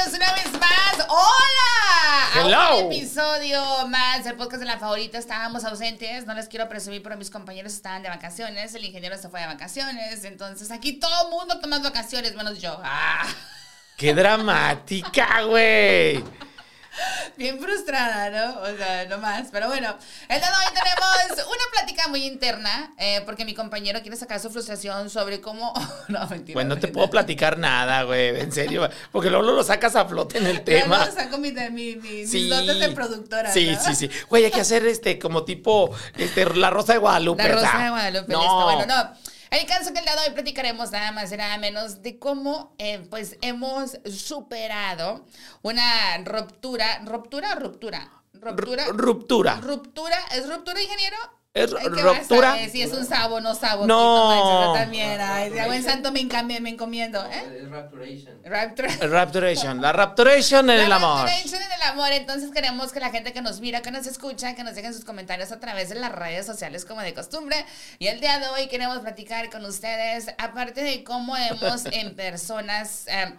bienvenidos una vez más. ¡Hola! Hello. A un episodio más del podcast de la favorita. Estábamos ausentes, no les quiero presumir, pero mis compañeros estaban de vacaciones. El ingeniero se fue de vacaciones. Entonces aquí todo el mundo toma vacaciones, menos yo. ¡Ah! ¡Qué dramática, güey! Bien frustrada, ¿no? O sea, no más. Pero bueno, el día de hoy tenemos una plática muy interna, eh, porque mi compañero quiere sacar su frustración sobre cómo. no, mentira. Pues no te puedo platicar nada, güey, en serio. Porque luego lo sacas a flote en el tema. no saco mi, mi, mi- Sí. mis dotes de productora. Sí, ¿no? sí, sí. Güey, hay que hacer este como tipo este, la Rosa de Guadalupe. La Rosa de Guadalupe. No. Bueno, no. El caso que el día de hoy platicaremos nada más y nada menos de cómo eh, pues hemos superado una ruptura. ¿Ruptura o ruptura? Ruptura. Ru- Ruptura. ¿Ruptura? ¿Es ruptura, ingeniero? Es Ay, ¿qué ruptura. Si es un sabo, no sabo. No. manches, también. Ay, santo me, encamie- me encomiendo. ¿eh? Es Rapturation. Raptura. Rapturation. La Rapturation en el La amor. Rapturation en el amor. Entonces queremos que la gente que nos mira, que nos escucha, que nos dejen sus comentarios a través de las redes sociales como de costumbre. Y el día de hoy queremos platicar con ustedes, aparte de cómo hemos en personas... eh,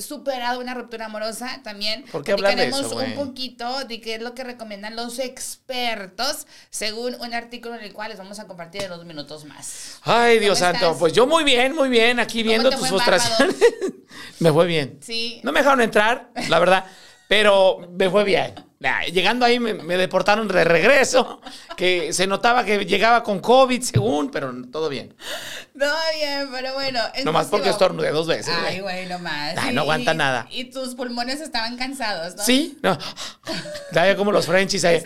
superado una ruptura amorosa también. ¿Por qué hablar de eso, un poquito de qué es lo que recomiendan los expertos según un artículo en el cual les vamos a compartir en unos minutos más. Ay, Dios ¿Cómo santo. Pues yo muy bien, muy bien. Aquí viendo tus frustraciones. me fue bien. Sí. No me dejaron entrar, la verdad, pero me fue bien. Nah, llegando ahí me, me deportaron de regreso, que se notaba que llegaba con COVID según, pero todo bien. Todo bien, pero bueno. Nomás porque estornudé dos veces. Ay, güey. güey, no más. Ay, no aguanta nada. Y tus pulmones estaban cansados, ¿no? ¿Sí? No. Como los Frenchies ahí.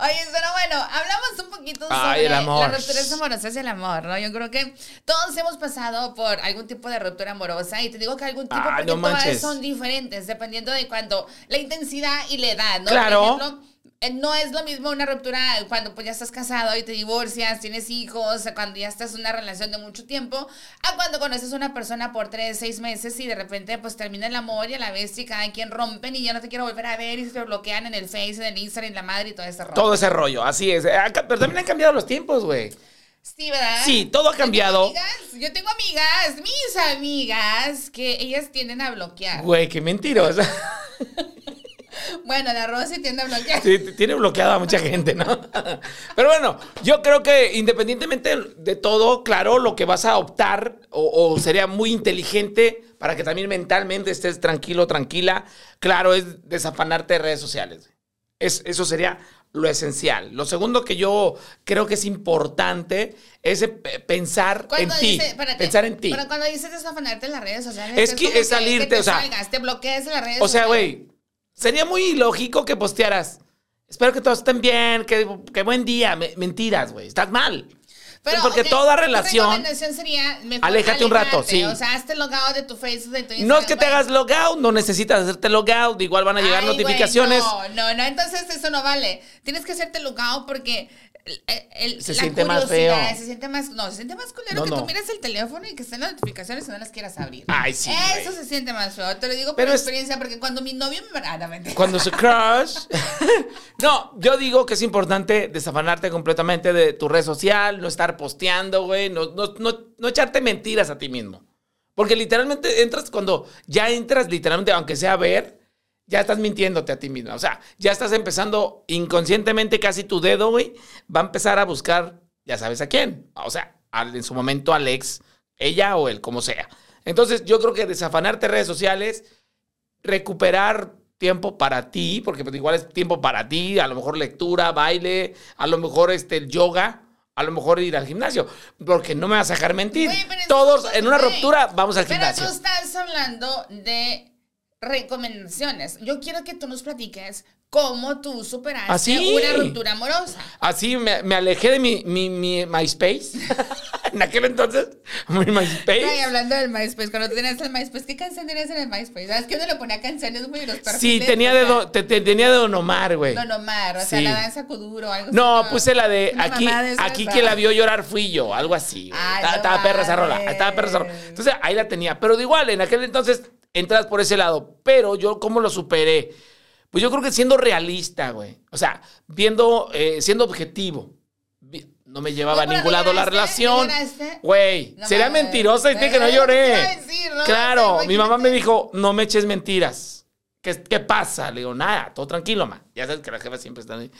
Oye, pero bueno, hablamos un poquito sobre Ay, el amor. las rupturas amorosas y el amor, ¿no? Yo creo que todos hemos pasado por algún tipo de ruptura amorosa y te digo que algún tipo Ay, porque no todas manches. son diferentes dependiendo de cuando la intensidad y la edad, ¿no? Claro. Por ejemplo, no es lo mismo una ruptura cuando pues ya estás casado y te divorcias, tienes hijos, cuando ya estás en una relación de mucho tiempo, a cuando conoces a una persona por tres, seis meses y de repente pues termina el amor y a la vez y cada quien rompen y ya no te quiero volver a ver y se te bloquean en el Face, en el Instagram, en la madre y todo ese rollo. Todo ese rollo, así es. Ca- Pero también han cambiado los tiempos, güey. Sí, ¿verdad? Sí, todo ha Yo tengo cambiado. amigas- Yo tengo amigas, mis amigas, que ellas tienden a bloquear. Güey, qué mentirosa. Bueno, la Rosy tiende a bloquear. Sí, tiene bloqueada a mucha gente, ¿no? Pero bueno, yo creo que independientemente de todo, claro, lo que vas a optar o, o sería muy inteligente para que también mentalmente estés tranquilo, tranquila, claro, es desafanarte de redes sociales. Es, eso sería lo esencial. Lo segundo que yo creo que es importante es eh, pe- pensar en ti. pensar en ti. Pero cuando dices desafanarte en las redes sociales, Es que es salirte, que te o sea- salgas, te bloquees en las redes O sea, güey, sería muy ilógico que postearas. Espero que todos estén bien, que, que buen día. Me- mentiras, güey. Estás mal. Porque toda relación. sería Aléjate un rato, sí. O sea, hazte logado de tu Facebook, tu. No es que te hagas logout, no necesitas hacerte logout. Igual van a llegar Ay, güey, notificaciones. no, no, no, entonces eso no vale. Tienes que hacerte logado porque el, el- Se la siente más feo. Se siente más, no, se siente más culero No, que no. tú mires el teléfono y que estén las notificaciones y no las quieras abrir. Ay, sí, Eso güey. se siente más feo. Te lo digo Pero por es- experiencia, porque cuando mi novio me. Ah, no. Cuando su crush. no, yo digo que es importante desafanarte completamente de tu red social, no estar posteando, güey, no, no, no, no echarte mentiras a ti mismo. Porque literalmente entras cuando ya entras, literalmente, aunque sea a ver, ya estás mintiéndote a ti mismo. O sea, ya estás empezando inconscientemente, casi tu dedo, güey, va a empezar a buscar, ya sabes a quién. O sea, en su momento al ex, ella o él, como sea. Entonces, yo creo que desafanarte de redes sociales recuperar tiempo para ti, porque pues igual es tiempo para ti, a lo mejor lectura, baile, a lo mejor este, yoga, a lo mejor ir al gimnasio, porque no me vas a dejar mentir. Pero Todos en una ruptura vamos al Pero gimnasio. tú estás hablando de recomendaciones. Yo quiero que tú nos platiques cómo tú superaste ¿Ah, una ruptura amorosa. Así me, me alejé de mi, mi, mi MySpace. en aquel entonces, mi MySpace. Ay, hablando del MySpace, cuando tenías el MySpace, ¿qué canción tenías en el MySpace? ¿Sabes que uno le ponía canciones muy los Sí, tenía de, Don- te- te- tenía de Don Omar, güey. Don Omar, o sea, la danza Kuduro, algo No, así. puse la de aquí, de aquí que la vio llorar fui yo, algo así. Ay, estaba, no estaba perra esa rola, estaba perra esa rola. Entonces ahí la tenía. Pero de igual, en aquel entonces entras por ese lado. Pero yo, ¿cómo lo superé? Pues yo creo que siendo realista, güey. O sea, viendo, eh, siendo objetivo. no me llevaba a No, ningún lado la relación. Güey, No sería mames. mentirosa y que no te lloré. decir, ¿no? Claro, mi mamá me dijo, no me eches mentiras. ¿Qué, qué pasa? Le digo, nada, todo tranquilo, ma. Ya sabes que las jefas siempre están ahí.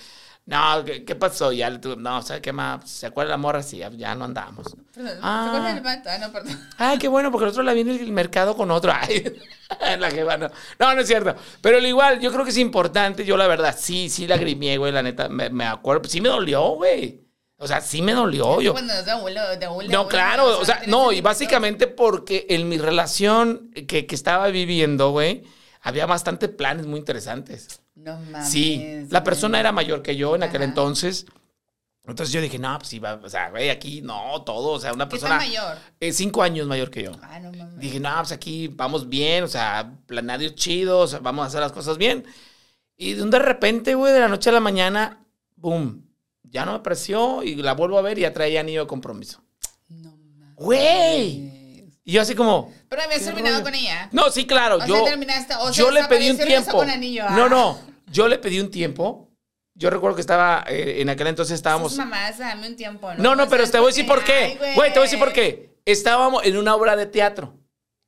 No, ¿qué, qué pasó? Ya le tuve, no, ¿sabes qué, ma? ¿Se acuerda la morra? Sí, ya, ya no andamos. Perdón, Ah. ¿se acuerdan del vato? Ah, no, perdón. Ay, qué bueno, porque el otro la vi en el mercado con otro. Ay, la jefa no. No, no es cierto. Pero al igual, yo creo que es importante. Yo, la verdad, sí, sí lagrimé, güey, la neta. Me, me acuerdo. Sí me dolió, güey. O sea, sí me dolió. Yo, Cuando de abuelo, de abuelo, no, abuelo, claro. O sea, no, y básicamente porque en mi relación que, que estaba viviendo, güey, había bastante planes muy interesantes. No mames. Sí, la persona era mayor que yo en aquel entonces. Entonces yo dije, no, pues iba, o sea, güey, aquí no, todo, o sea, una ¿Qué persona. mayor? eh, cinco años mayor que yo. Ah, no mames. Dije, no, pues aquí vamos bien, o sea, planeados chidos, vamos a hacer las cosas bien. Y de un de repente, güey, de la noche a la mañana, boom, ya no me apreció y la vuelvo a ver y ya traía anillo de compromiso. No mames. Güey. Y yo así como, Pero habías ¿Qué terminado rollo? con ella. no, sí, claro, O sea, yo, terminaste, o sea, yo le pedí un tiempo. con anillo. No, Ah. no, yo le pedí un tiempo. Yo recuerdo que estaba, eh, en aquel entonces estábamos... Esas mamás, dame un tiempo, ¿no? No, pero te voy a decir por qué. ay, Güey, te voy a decir por qué. Estábamos en una obra de teatro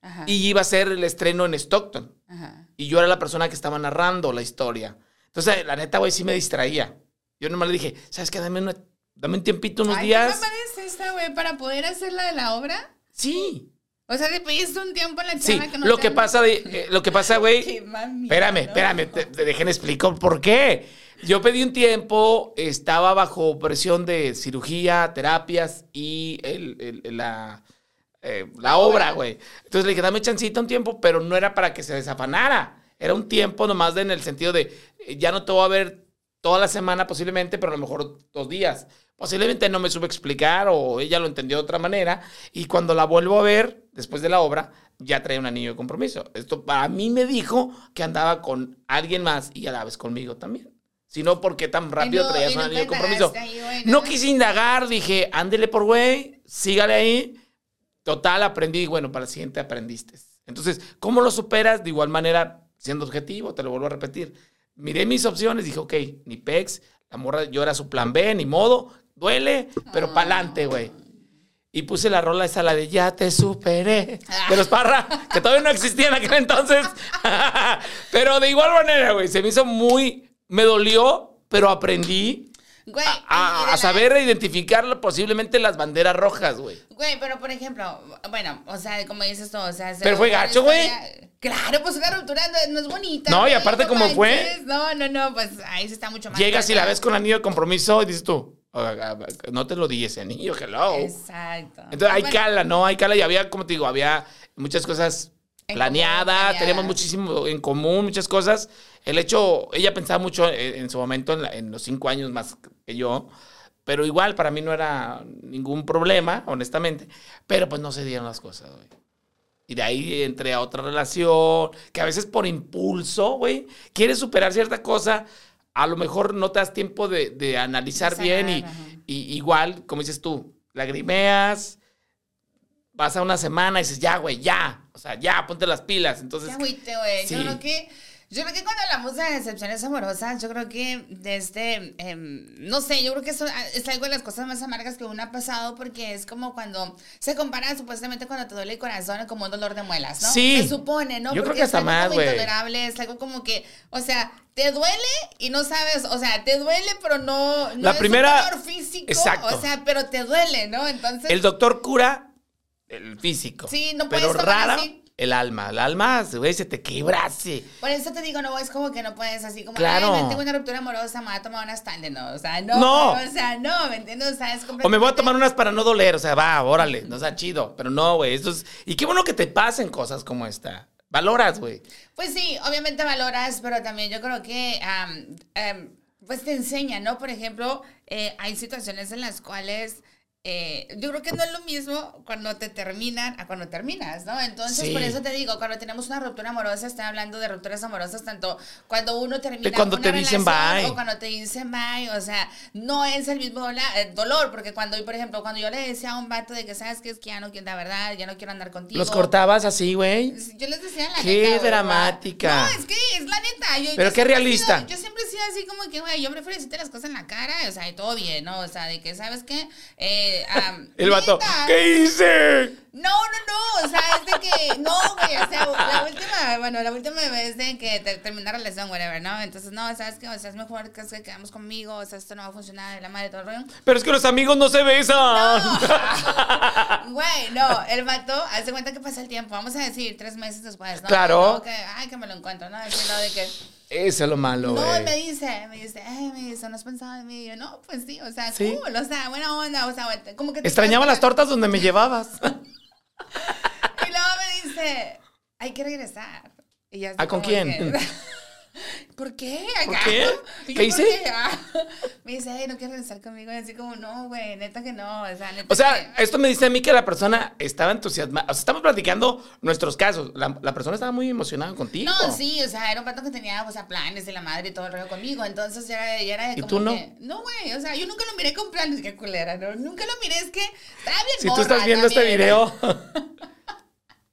Ajá. y iba a ser el estreno en Stockton. Ajá. Y yo era la persona que estaba narrando la historia. Entonces, la neta, güey, sí me distraía. Yo nomás le dije, ¿sabes qué? Dame, una- dame un tiempito, unos Ay, días. ¿qué mamá es esta, güey, para poder hacer la de la obra? Sí. O sea, le pediste un tiempo a la chava Sí, que no lo te- que pasa, de, eh, lo que pasa, güey, Espérame, espérame, te, te dejen explicar por qué. Yo pedí un tiempo, estaba bajo presión de cirugía, terapias y el- el- la, eh, la obra, güey. Entonces le dije, dame chancita un tiempo, pero no era para que se desafanara. Era un tiempo nomás de- en el sentido de, eh, ya no te voy a ver toda la semana posiblemente, pero a lo mejor dos días. Posiblemente no me supe explicar o ella lo entendió de otra manera. Y cuando la vuelvo a ver, después de la obra, ya traía un anillo de compromiso. Esto para mí me dijo que andaba con alguien más y a la vez conmigo también. Si no, ¿por qué tan rápido no- traías y un anillo de compromiso? ahí, güey, No quise indagar, dije, ándele por güey, sígale ahí. Total, aprendí, bueno, para el siguiente aprendiste. Entonces, ¿cómo lo superas? De igual manera, siendo objetivo, te lo vuelvo a repetir. Miré mis opciones, dije, ok, ni pex, la morra, yo era su plan B, ni modo, duele, pero pa'lante, güey. Y puse la rola esa, la de Ya te superé, de los Parra, que todavía no existía en aquel entonces. pero de igual manera, güey, se me hizo muy, me dolió, pero aprendí Güey, a, a la- saber identificar posiblemente las banderas rojas, güey. Güey, pero por ejemplo, bueno, o sea, como dices tú, o sea... se Pero fue gacho, güey. Claro, pues una ruptura no, no es bonita. No, y aparte, ¿cómo fue? manches. No, no, no, pues ahí sí está mucho más. Llegas y la ves con anillo de compromiso y dices tú, "Ah, ah, no te lo di ese anillo, hello. Exacto. Entonces hay Bueno, cala, ¿no? Hay cala y había, como te digo, había muchas cosas planeadas, común, planeadas. teníamos muchísimo en común, muchas cosas. El hecho, ella pensaba mucho en, en su momento, en, la- en los cinco años más que yo, pero igual para mí no era ningún problema, honestamente, pero pues no se dieron las cosas, güey. Y de ahí entré a otra relación, que a veces por impulso, güey, quieres superar cierta cosa, a lo mejor no te das tiempo de, de analizar bien y, y igual, como dices tú, lagrimeas, pasa una semana y dices, ya, güey, ya, o sea, ya, ponte las pilas. Entonces, güey. Yo creo que. Yo creo que cuando hablamos de decepciones amorosas, yo creo que desde, em, no sé, yo creo que eso ah, es algo de las cosas más amargas que uno ha pasado porque es como cuando se compara supuestamente cuando te duele el corazón como un dolor de muelas, ¿no? Sí. Se supone, ¿no? Yo creo que hasta es algo más, como güey. intolerable, es algo como que, o sea, te duele y no sabes, o sea, te duele pero no, no La es primera- un dolor físico, Exacto. o sea, pero te duele, ¿no? Entonces, el doctor cura el físico. Sí, no Pero puedes tomar rara, así. El alma. El alma, güey, se te quebrase. Por eso te digo, no, es como que no puedes así como, Claro. ay, tengo una ruptura amorosa, me voy a tomar unas tandes, no, o sea, no, No. o sea, no, ¿me entiendes? O sea, es O me voy a completamente- tomar unas para no doler, o sea, va, órale, no sea chido. Pero no, güey, esto es... Y qué bueno que te pasen cosas como esta. Valoras, güey. Pues sí, obviamente valoras, pero también yo creo que, am, pues te enseña, ¿no? Por ejemplo, eh, hay situaciones en las cuales... eh, yo creo que no es lo mismo cuando te terminan a cuando terminas, ¿no? Entonces, Sí. por eso te digo, cuando tenemos una ruptura amorosa, estoy hablando de rupturas amorosas, tanto cuando uno termina De cuando una te dicen relación bye. o cuando te dicen bye, o sea, no es el mismo eh, dolor, porque cuando, por ejemplo, cuando yo le decía a un vato de que, ¿sabes qué? Es que ya no quiero, la verdad, ya no quiero andar contigo. Los cortabas así, güey. Yo les decía la Qué neta. dramática. No, es que es la neta. Yo, Pero yo qué realista. sido- yo siempre he sido así como que, güey, yo prefiero decirte las cosas en la cara, o sea, y todo bien, ¿no? O sea, de que, ¿sabes qué? Eh, am, El vato, neta, ¿qué hice? No, no, no, o sea, es de que, no, güey, o sea, la última, bueno, la última vez de que te, la relación, whatever, ¿no? Entonces, no, ¿sabes qué? O sea, es mejor que que quedamos conmigo, o sea, esto no va a funcionar, la madre, todo el rollo. Pero es que los amigos no se besan. Güey, no, el vato, hace cuenta que pasa el tiempo, vamos a decir, tres meses después, ¿no? Claro. Que, ay, que me lo encuentro, ¿no? Así, ¿no? De que, Eso es lo malo, no, me dice, me dice, ay, me dice, ¿no has pensado en mí? Y yo, no, pues sí, o sea, Sí. cool, o sea, buena onda, o sea, como que... te Extrañaba las tortas donde me llevabas. Y luego me dice, hay que regresar. Y ya ¿Ah, con quién? ¿Por qué? ¿Por qué? Y yo, ¿Qué ¿por hice? Ah. Me dice, ay, no quieres regresar conmigo. Y así como, no, güey, neta que no. O sea, neta O sea, que- esto me dice a mí que la persona estaba entusiasmada. O sea, estamos platicando nuestros casos. La, la persona estaba muy emocionada contigo. No, sí, o sea, era un pato que tenía, o sea, planes de la madre y todo el rollo conmigo. Entonces ya era, ya era de ¿Y como tú no? que- no, güey, o sea, yo nunca lo miré con planes, qué culera, ¿no? Nunca lo miré, es que estaba bien Si tú estás viendo este video,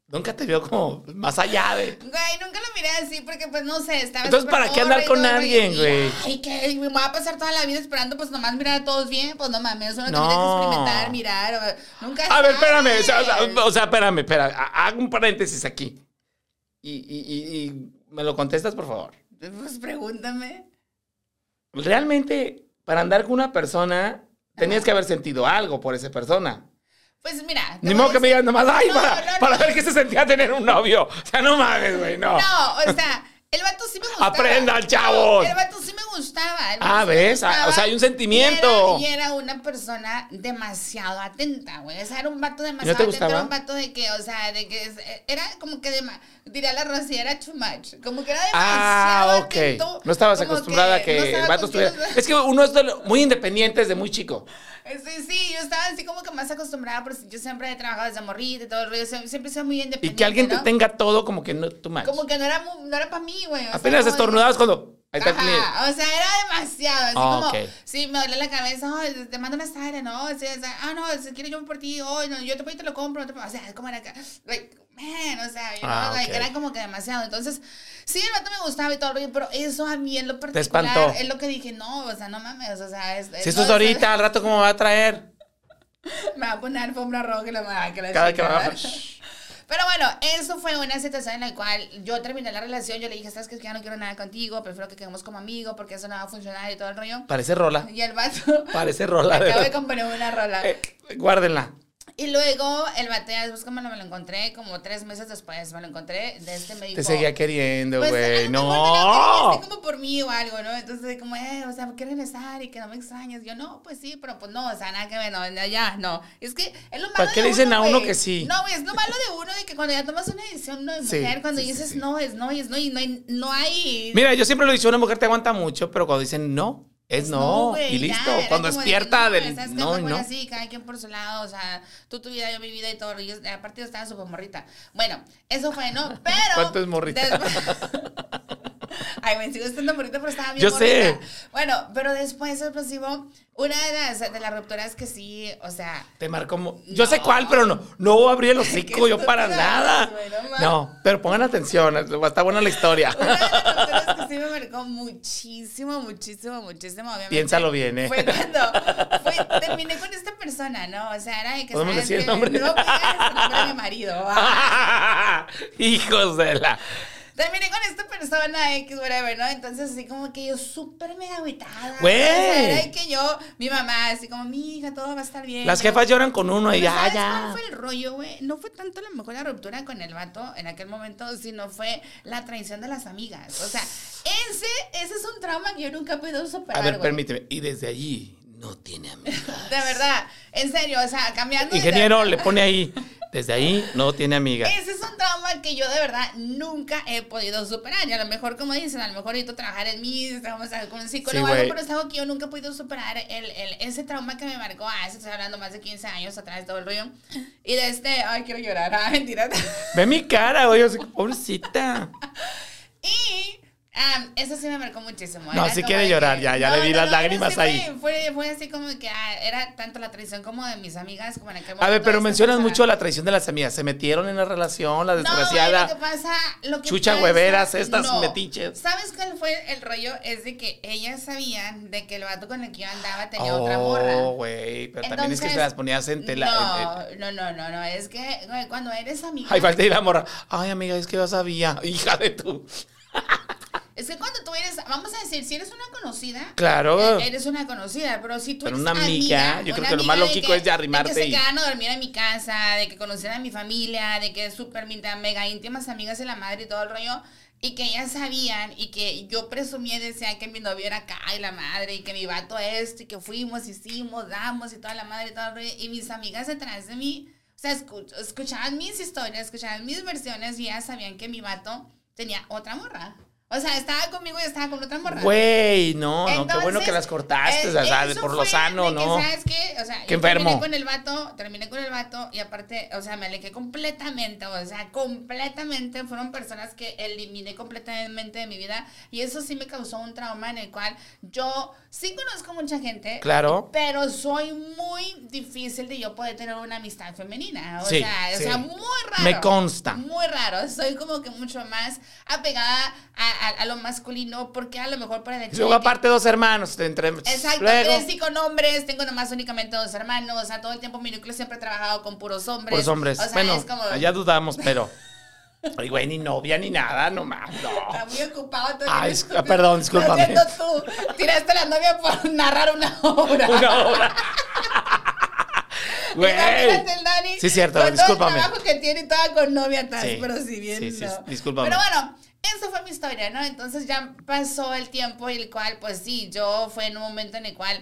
nunca te vio como más allá de. Güey, nunca lo miré así porque, pues, no sé, estaba Entonces, ¿para qué andar con alguien, güey? Ay, que me voy a pasar toda la vida esperando, pues, nomás mirar a todos bien. Pues, no mames, uno No. tiene que experimentar, mirar. o- nunca A ver, espérame. O sea, o sea, espérame, espera. ha- Hago un paréntesis aquí. Y, y- y- y me lo contestas, por favor. Pues, pregúntame. Realmente, para andar con una persona, tenías que haber sentido algo por esa persona. Pues, mira. Ni modo que me digas nomás, ay, No, para, no, no. para ver qué se sentía tener un novio. O sea, no mames, güey, no. No, o sea, el vato sí me gustaba. Aprendan, chavos. No, el vato sí me gustaba. Ah, sí ¿ves? Ah, gustaba. o sea, hay un sentimiento. Y era, y era una persona demasiado atenta, güey. O sea, era un vato demasiado te atento. Era un vato de que, o sea, de que es- era como que, de, diría la Rosy, era too much. Como que era Ah, demasiado ok. atento. No estabas acostumbrada a no que el vato estuviera. Es que uno es muy independiente desde muy chico. Sí, sí, yo estaba así como que más acostumbrada, porque yo siempre he trabajado desde morrita y todo el rollo, siempre, sido muy independiente. Y que alguien te ¿no? tenga todo como que no tú más. Como que no era, no era para mí, güey. sea, Apenas de- estornudabas cuando. Ahí está el. Ajá, o sea, era demasiado. Así Ah, como, ok. sí, me duele la cabeza, "Ay, te mando una sala, ¿no? O sea, sea, ah, no, si quieres yo por ti, hoy no, yo te voy y te lo compro. no te- o sea, es como era acá, like, man, o sea, you Ah, know, like, ok. era como que demasiado. Entonces, sí, el vato me gustaba y todo pero eso a mí en lo espantó. particular es lo que dije, no, o sea, no mames, o sea, es, Si esto es ahorita, al rato, ¿cómo va a traer? me va a poner alfombra roja y la madre que la Cada que chingada. va. Shh. Pero bueno, eso fue una situación en la cual yo terminé la relación. Yo le dije, ¿sabes qué? Que ya no quiero nada contigo. Prefiero que quedemos como amigos porque eso no va a funcionar y todo el rollo. Parece rola. Y el vato. Parece rola. Acabo de componer una rola. Eh, guárdenla. Y luego el vato ya después como me lo encontré, como tres meses después me lo encontré. De este me dijo. Te seguía queriendo, pues, güey. me lo no. quería como por mí o algo, ¿no? Entonces, como, eh, o sea, ¿quieres regresar y que no me extrañas? Yo, no, pues sí, pero pues no, o sea, nada que ver, no, ya, no. Es que es lo malo ¿Para qué le dicen a uno güey. que sí? No, güey, es lo malo de uno de que cuando ya tomas una decisión, no de Sí, mujer, cuando sí, dices sí. no, es no, y es no, y no hay, no hay Mira, yo siempre lo he dicho, una mujer te aguanta mucho, pero cuando dicen no, es no. güey, y ya, listo. era cuando como de que despierta no, del no no. así, cada quien por su lado, o sea, tú tu vida, yo mi vida y todo, y yo- aparte yo estaba súper morrita. Bueno, eso fue, ¿no? Pero... ¿Cuánto es morrita? después- Ay, me sigo estando morrita, pero estaba bien Yo sé. morrita. Bueno, pero después, explosivo, una de las, de las rupturas que sí, o sea... Te marcó. mo- Yo sé cuál, pero no. No abrí el hocico yo para nada. güey, no. No, pero pongan atención. Está buena la historia. Una de las rupturas sí me marcó muchísimo, muchísimo, muchísimo, obviamente. Piénsalo bien, ¿eh? Fue cuando fue- terminé con esta persona, ¿no? O sea, era de que ¿Podemos ¿sabes decir el nombre? No, el nombre de mi marido. ah. Hijos de la. Terminé con esta persona X, whatever, ¿no? Entonces, así como que yo súper mega agüitada. Güey. O sea, era de que yo, mi mamá, así como, mi hija, todo va a estar bien. Las jefas lloran con uno y ya, ¿sabes ya. cuál fue el rollo, güey? No fue tanto la mejor la ruptura con el vato en aquel momento, sino fue la traición de las amigas. O sea, ese, ese es un trauma que yo nunca he podido superar, A ver, permíteme. Y desde allí no tiene amigas. De verdad, en serio, o sea, cambiando Ingeniero, le pone ahí. Desde ahí no tiene amigas. Ese es un trauma que yo de verdad nunca he podido superar. Y a lo mejor, como dicen, a lo mejor necesito trabajar en mí, vamos a con un psicólogo, Sí, algo, pero es algo que yo nunca he podido superar. El, el, ese trauma que me marcó, ah, estoy hablando más de 15 años atrás, todo el rollo. Y de este, ay, quiero llorar, ah, mentira. Ve mi cara, así, Pobrecita. Y Ah, eso sí me marcó muchísimo. No, sí quiere llorar, que- ya, ya No, le vi no, las no, lágrimas sí ahí. Fue, fue así como que ah, era tanto la traición como de mis amigas como en aquel. A ver, pero mencionas mucho la traición de las amigas. Se metieron en la relación, la No, desgraciada. lo que pasa, lo que Chucha pasa- hueveras, estas metiches. ¿Sabes cuál fue el rollo? Es de que ellas sabían de que el vato con el que yo andaba tenía otra morra. Oh, güey, pero también es que se las ponías en tela. No, no, no, no, no, es que güey, cuando eres amiga. Ay, falta ir la morra. Ay, amiga, es que yo sabía. Hija de tu. Es que cuando tú eres, vamos a decir, si eres una conocida, Claro. eh, eres una conocida, pero si tú Pero eres una amiga, yo creo que lo más amiga lógico es de arrimarte De que se y- quedaban a dormir en mi casa, de que conocían a mi familia, de que súper mega íntimas amigas de la madre y todo el rollo, y que ellas sabían, y que yo presumía y decía que mi novio era acá y la madre, y que mi vato esto, y que fuimos, hicimos, damos, y toda la madre y todo el rollo, y mis amigas detrás de mí, o sea, escu- escuchaban mis historias, escuchaban mis versiones, y ellas sabían que mi vato tenía otra morra. O sea, estaba conmigo y estaba con otra morra. Güey, no, no, qué bueno que las cortaste, eh, o sea, eso por lo sano, de que, ¿no? ¿Sabes qué? O sea, Qué yo enfermo. terminé con el vato, terminé con el vato y aparte, o sea, me alejé completamente, o sea, completamente. Fueron personas que eliminé completamente de mi vida y eso sí me causó un trauma en el cual yo sí conozco mucha gente. Claro. Pero soy muy difícil de yo poder tener una amistad femenina. O Sí, sea, o sí. sea, muy raro. Me consta. Muy raro. Soy como que mucho más apegada a, a- a lo masculino porque a lo mejor para hecho Luego, aparte, dos hermanos. Entre, Exacto, luego, crecí con hombres, tengo nomás únicamente dos hermanos, o sea, todo el tiempo mi núcleo siempre he trabajado con puros hombres. Por los hombres. O sea, bueno, es como... allá dudamos, pero. Ay, güey, ni novia ni nada, nomás. Está No. muy ocupado. Ay, es- estúpido. perdón, discúlpame. Tú. Tiraste a la novia por narrar una obra. Una hora. Güey. El Dani. Sí, cierto, con discúlpame. Todo el trabajo que tiene toda con novia atrás, Sí, pero si bien. sí, sí, no. discúlpame. Pero bueno, esa fue mi historia, ¿no? Entonces ya pasó el tiempo y el cual, pues sí, yo fue en un momento en el cual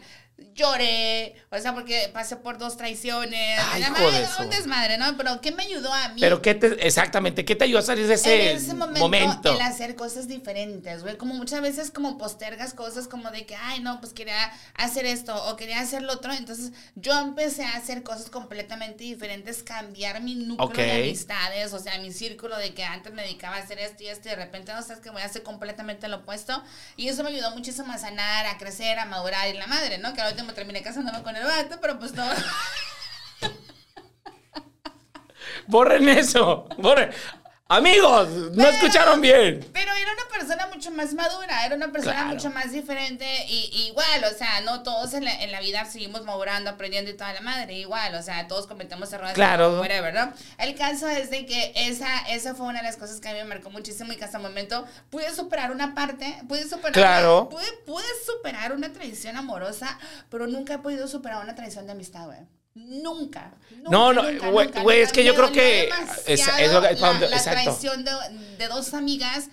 lloré, o sea, porque pasé por dos traiciones, Ay, hijo de su- un desmadre, ¿no? Pero ¿qué me ayudó a mí? Pero, ¿qué te, exactamente, qué te ayudó a salir de ese, en ese momento, momento? el hacer cosas diferentes, güey. Como muchas veces como postergas cosas como de que, ay, no, pues quería hacer esto o quería hacer lo otro. Entonces yo empecé a hacer cosas completamente diferentes, cambiar mi núcleo de amistades, o sea, mi círculo de que antes me dedicaba a hacer esto y esto y de repente, no sabes que voy a hacer completamente lo opuesto. Y eso me ayudó muchísimo a sanar, a crecer, a madurar y la madre, ¿no? Que al último terminé casándome con el vato, pero pues todo... Borren eso. Borren. Amigos, no escucharon bien. Pero era una persona mucho más madura, era una persona Claro. mucho más diferente y, y igual, o sea, no todos en la, en la vida seguimos madurando, aprendiendo y toda la madre, igual, o sea, todos cometemos errores. Claro. Whatever, ¿no? El caso es de que esa, esa fue una de las cosas que a mí me marcó muchísimo y que hasta el momento pude superar una parte, pude superar, Claro. pude, pude superar una traición amorosa, pero nunca he podido superar una traición de amistad, güey. Nunca, nunca. No, no, güey, es que yo creo que- es- es lo que- la- cuando- la traición de, de dos amigas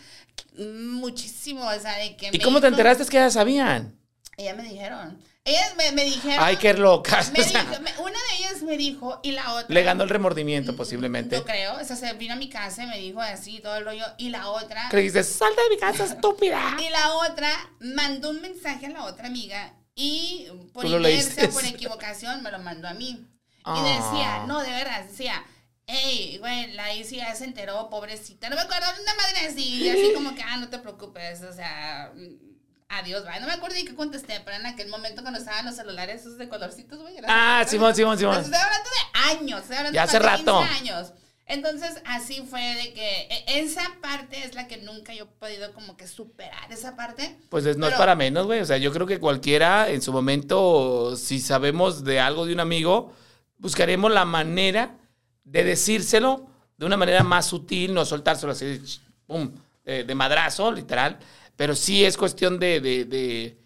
muchísimo, o sea, de que ¿Y cómo te enteraste que ya sabían? Ellas me dijeron. Ellas me, me dijeron. Ay, qué locas. me o sea, dijo- me- una de ellas me dijo y la otra. le ganó el remordimiento posiblemente. Yo creo, o sea, se vino a mi casa y me dijo así todo el rollo. Y la otra. Creíste, salte de mi casa, estúpida. Y la otra mandó un mensaje a la otra amiga y por inercia, por equivocación, me lo mandó a mí. Ah. Y decía, no, de verdad, decía, hey, güey, la Isi ya se enteró, pobrecita. No me acuerdo de una madre así, y así como que, ah, no te preocupes, o sea, mm, adiós, va. No me acuerdo ni qué contesté, pero en aquel momento cuando estaban los celulares esos de colorcitos, güey. Ah, Simón, Simón, Simón. Estoy hablando de años, estoy hablando Ya de hace más de 15 rato. años. Entonces, así fue de que e- esa parte es la que nunca yo he podido como que superar, esa parte. Pues es- no es para menos, güey. O sea, yo creo que cualquiera en su momento, si sabemos de algo de un amigo, buscaremos la manera de decírselo de una manera más sutil, no soltárselo así, pum, de, de madrazo, literal. Pero sí es cuestión de, de, de,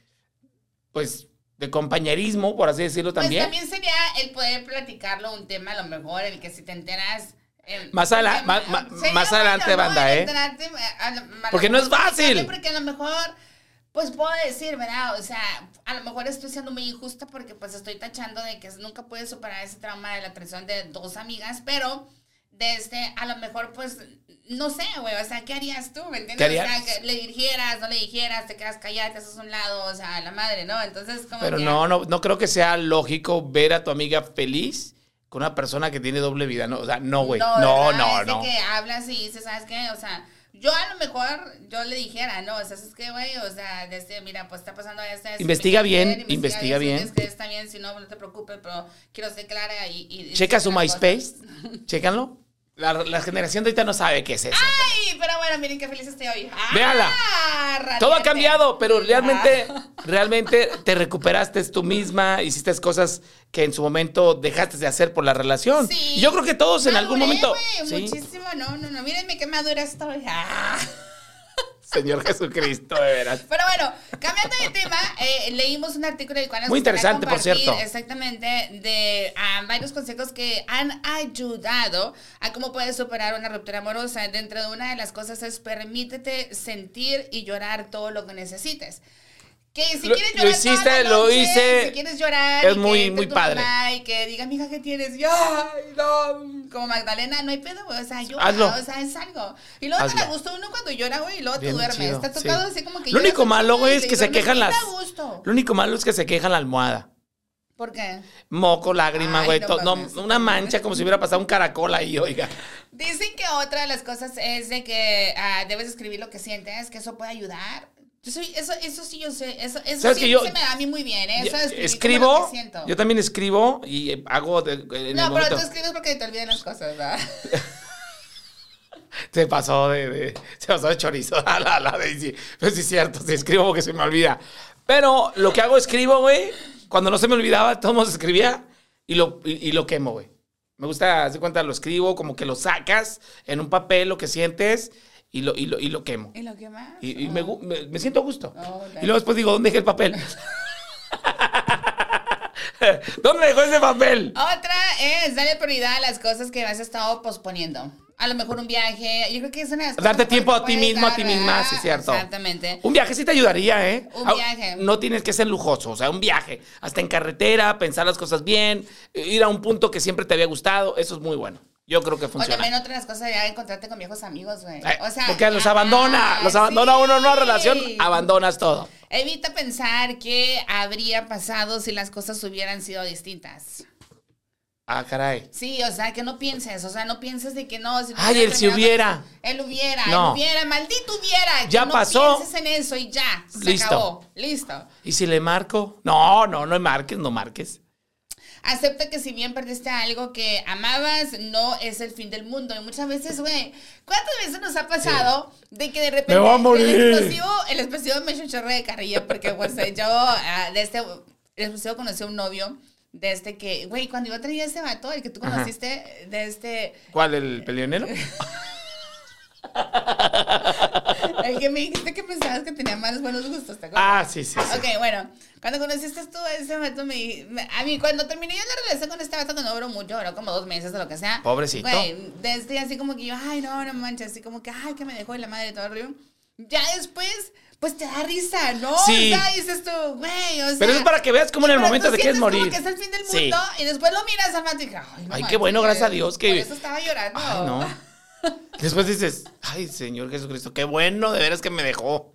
pues, de compañerismo, por así decirlo Pues también. también sería el poder platicarlo, un tema a lo mejor, el que si te enteras... eh, Más porque, sería más adelante, bueno, ¿no? banda, ¿eh? enterarte, eh, a a Porque no es fácil. Porque a lo mejor, pues puedo decir, ¿verdad? O sea, a lo mejor estoy siendo muy injusta porque pues estoy tachando de que nunca puedes superar ese trauma de la traición de dos amigas, pero desde, a lo mejor pues, no sé, güey, o sea, ¿qué harías tú? ¿Me entiendes? ¿Qué harías? O sea, que le dijeras, no le dijeras, te quedas callada, te haces un lado, o sea, la madre, ¿no? Entonces, como Pero que- no, no, no creo que sea lógico ver a tu amiga feliz con una persona que tiene doble vida. No, o sea, no, güey. No, ¿verdad? no, Es no. que hablas y dices, ¿sabes qué? O sea, Yo a lo mejor, yo le dijera, no, o sea, es que, güey, o sea, desde, mira, pues está pasando esto. Investiga bien, investiga bien. bien. Es que está bien, si no, no te preocupes, pero quiero ser clara y... y Checa su MySpace. Chécanlo. La, la generación de ahorita no sabe qué es eso. Ay, pero bueno, miren qué feliz estoy hoy. Ah, Véala. Todo ha cambiado, pero realmente, Ah. realmente te recuperaste tú misma, hiciste cosas que en su momento dejaste de hacer por la relación. Sí. Y yo creo que todos en algún momento. güey, Sí. Muchísimo, no, no, no. Mírenme qué madura estoy. Ah. Señor Jesucristo, de veras. Pero bueno, cambiando de tema, eh, leímos un artículo del cual nos Muy interesante, por cierto. Exactamente, de ah, varios consejos que han ayudado a cómo puedes superar una ruptura amorosa. Dentro de una de las cosas es permítete sentir y llorar todo lo que necesites. Que si Lo- quieres lo llorar toda hiciste, lo hice. Si quieres llorar. Es y muy- muy padre. Y que diga, mija, ¿qué tienes? Ay, no. Como Magdalena, no hay pedo, güey. O sea, llora. Hazlo. O sea, es algo. Y luego te la gustó uno cuando llora, güey, y luego Bien te duermes. chido, ha tocado sí. así como que Lo único malo, güey, es que se quejan las. Lo único malo es que se quejan la almohada. ¿Por qué? Moco, lágrima, güey. no una mancha como si hubiera pasado un caracol ahí, oiga. Dicen que otra de las cosas es de que ah, debes escribir lo que sientes, que eso puede ayudar. Yo soy, eso, eso sí yo sé, eso, eso ¿Sabes sí que yo- se me da a mí muy bien, ¿eh? eso lo escribo, siento. yo también escribo y eh, hago de- en el no, pero tú escribes porque te olvidan las cosas, ¿verdad? Se pasó de, de- se pasó de chorizo a la, la Daisy. Pero sí es cierto, sí escribo porque se me olvida. Pero lo que hago, escribo, güey. Cuando no se me olvidaba, todo mundo escribía y lo, y, y lo quemo, güey. Me gusta, hace cuenta, lo escribo, como que lo sacas en un papel, lo que sientes, y lo, y lo, y lo quemo. ¿Y lo que más? Y, y me, me- me siento a gusto. Oh, y luego después digo, ¿dónde dejé el papel? ¿Dónde dejó ese papel? Otra es darle prioridad a las cosas que has estado posponiendo. A lo mejor un viaje. Yo creo que es una Darte tiempo a ti mismo, a ti misma, sí, es cierto. Exactamente. Un viaje sí te ayudaría, ¿eh? Un viaje. No tienes que ser lujoso, o sea, un viaje. Hasta en carretera, pensar las cosas bien, ir a un punto que siempre te había gustado, eso es muy bueno. Yo creo que O funciona. también otra de las cosas ya encontrarte con viejos amigos, güey. Eh, O sea, porque los ah, abandona, los abandona uno en una relación, abandonas todo. Evita pensar qué habría pasado si las cosas hubieran sido distintas. Ah, caray. Sí, o sea, que no pienses, o sea, no pienses de que no. Si no Ay, el si hubiera. Él hubiera, No. él hubiera, maldito hubiera. que Ya no pasó. pienses en eso y ya, se Listo. acabó. Listo. ¿Y si le marco? No, no, no marques, no marques. Acepta que si bien perdiste algo que amabas, no es el fin del mundo. Y muchas veces, güey, ¿cuántas veces nos ha pasado de que de repente Me voy a morir. el explosivo, el explosivo me echó un chorro de carrilla? Porque, pues, yo ah, de este, el explosivo conocí a un novio de este que, güey, cuando yo tenía ese vato, el que tú conociste, de este, ¿Cuál, el peleonero? el que me dijiste que pensabas que tenía malos buenos gustos, ¿te acuerdas? Ah, sí, sí, sí. Ok, bueno, cuando conociste tú a ese vato, me, me- a mí, cuando terminé yo la relación con este vato, que no duró mucho, duró como dos meses o lo que sea. Pobrecito. Güey, desde así como que yo, ay, no, no manches, así como que, ay, que me dejó de la madre todo el río. Ya después, pues te da risa, ¿no? Sí. O sea, dices tú, güey, o sea. Pero es para que veas cómo en el momento de quieres sientes morir. Como que es el fin del Sí. mundo y después lo miras al vato y ay, no Ay, qué bueno, gracias a Dios que- Por eso estaba llorando. Ay, no. Después dices, ay, Señor Jesucristo, qué bueno, de veras que me dejó.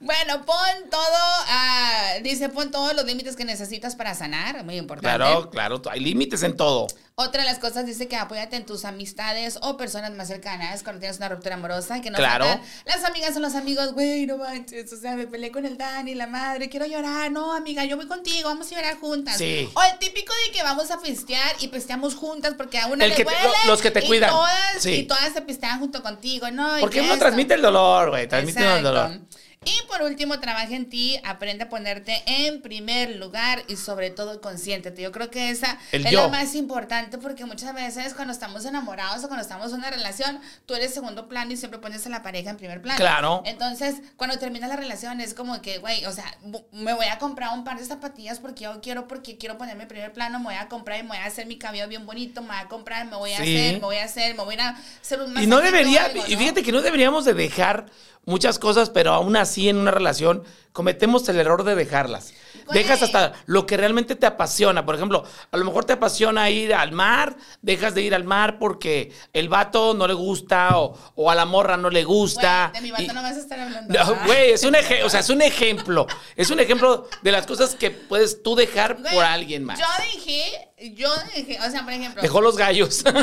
Bueno, pon todo, ah, dice, pon todos los límites que necesitas para sanar, muy importante. Claro, claro, hay límites en todo. Otra de las cosas dice que apóyate en tus amistades o personas más cercanas cuando tienes una ruptura amorosa, que no Claro. las amigas o los amigos, güey, no manches, o sea, me peleé con el Dani, la madre, quiero llorar, no, amiga, yo voy contigo, vamos a llorar juntas. Sí. O el típico de que vamos a pistear y pisteamos juntas porque a una El le que te- los que te y cuidan. Todas, Sí. Y todas se pistean junto contigo, ¿no? Porque que uno transmite el dolor, güey, transmite el dolor. Y por último, trabaja en ti, aprende a ponerte en primer lugar y sobre todo consiéntete. Yo creo que esa El es yo. lo más importante porque muchas veces cuando estamos enamorados o cuando estamos en una relación, tú eres segundo plano y siempre pones a la pareja en primer plano. Claro. Entonces, cuando termina la relación es como que, güey, o sea, me voy a comprar un par de zapatillas porque yo quiero, porque quiero ponerme en primer plano, me voy a comprar y me voy a hacer mi cabello bien bonito, me voy a comprar, me voy a Sí. hacer, me voy a hacer, me voy a hacer un Y no debería, algo, y fíjate que no deberíamos de dejar muchas cosas, pero aún así en una relación cometemos el error de dejarlas. Güey. Dejas hasta lo que realmente te apasiona. Por ejemplo, a lo mejor te apasiona ir al mar, dejas de ir al mar porque el vato no le gusta o, o a la morra no le gusta. Güey, de mi vato y- no vas a estar hablando. No, ¿verdad? Güey, es un ejemplo, o sea, es un ejemplo. Es un ejemplo de las cosas que puedes tú dejar Güey, por alguien más. Yo dejé, yo dejé, o sea, por ejemplo. Dejó los gallos.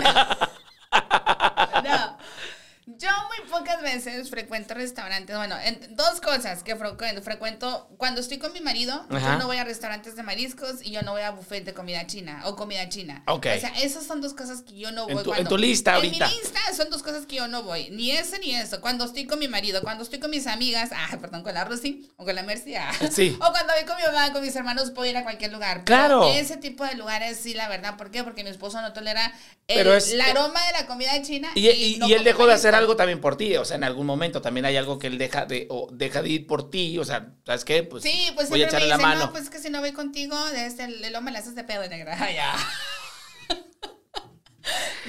Yo veces frecuento restaurantes, bueno, en, dos cosas que frecuento, frecuento, cuando estoy con mi marido, Ajá. yo no voy a restaurantes de mariscos y yo no voy a buffet de comida china o comida china. Ok. O sea, esas son dos cosas que yo no En voy. tu- en cuando- tu lista ahorita. En mi lista son dos cosas que yo no voy, ni ese ni eso. Cuando estoy con mi marido, cuando estoy con mis amigas, ah, perdón, con la Rosy o con la Mercy, ah. Sí. O cuando voy con mi mamá, con mis hermanos, puedo ir a cualquier lugar. Claro. Pero ese tipo de lugares, sí, la verdad, ¿por qué? Porque mi esposo no tolera el, Pero es- el aroma de la comida china. Y, y- no y él dejó de hacer marisco. Algo también por ti, o sea, en algún momento también hay algo que él deja de, o deja de ir por ti, o sea, ¿sabes qué? Pues, Sí, pues voy a siempre me echarle dicen, la mano. no, pues que si no voy contigo, de este, el me la haces de pedo negra. Ya.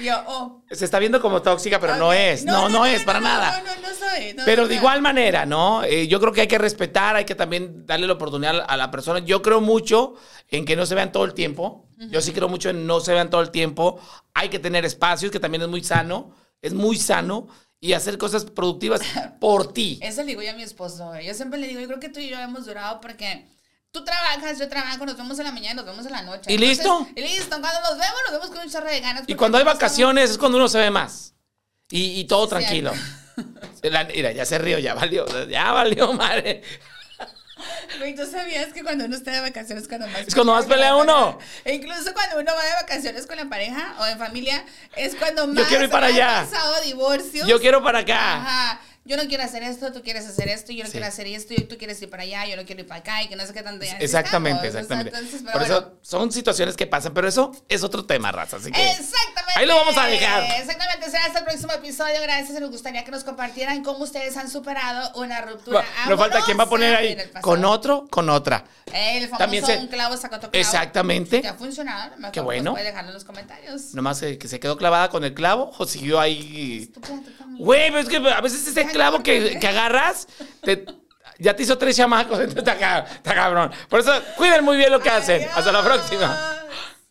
Yo, oh. Se está viendo como tóxica, pero no es, no, no, es para nada. No, no, no soy. Pero de igual manera, ¿no? Eh, yo creo que hay que respetar, hay que también darle la oportunidad a la persona. Yo creo mucho en que no se vean todo el tiempo. Yo sí creo mucho en no se vean todo el tiempo. Hay que tener espacios, que también es muy sano. Es muy sano. Y hacer cosas productivas por ti. Eso le digo yo a mi esposo. Yo siempre le digo, yo creo que tú y yo hemos durado porque tú trabajas, yo trabajo, nos vemos en la mañana, nos vemos en la noche. ¿Y listo? Y listo. Cuando nos vemos, nos vemos con un chorro de ganas. Y cuando hay estamos- vacaciones es cuando uno se ve más. Y, y todo tranquilo. La- mira, ya se rió, ya valió. Ya valió, madre. Güey, ¿tú sabías que cuando uno está de vacaciones cuando más Es cuando más pelea uno. E incluso cuando uno va de vacaciones con la pareja o en familia, es cuando más quiero ir para allá. pasado divorcios. Yo quiero para acá. Ajá. Yo no quiero hacer esto, tú quieres hacer esto, yo no Sí. quiero hacer esto, y tú quieres ir para allá, yo no quiero ir para acá, y que no sé qué tanto. y así Exactamente, estamos. O sea, exactamente. entonces, Por bueno. eso son situaciones que pasan, pero eso es otro tema, raza. Así que. Exactamente. Ahí lo vamos a dejar. Exactamente. Será hasta el próximo episodio. Gracias. Nos gustaría que nos compartieran cómo ustedes han superado una ruptura. Nos falta quién va a poner ahí. Con otro, con otra. El famoso También se- un clavo saca otro clavo. Exactamente. Que ha funcionado. Qué bueno. puede dejarlo en los comentarios. Nomás que, que se quedó clavada con el clavo o siguió ahí. Güey, pero es que a veces ese clavo ¿por que, que agarras te- ya te hizo tres chamacos, entonces está cabrón. Por eso cuiden muy bien lo que hacen. Hasta la próxima.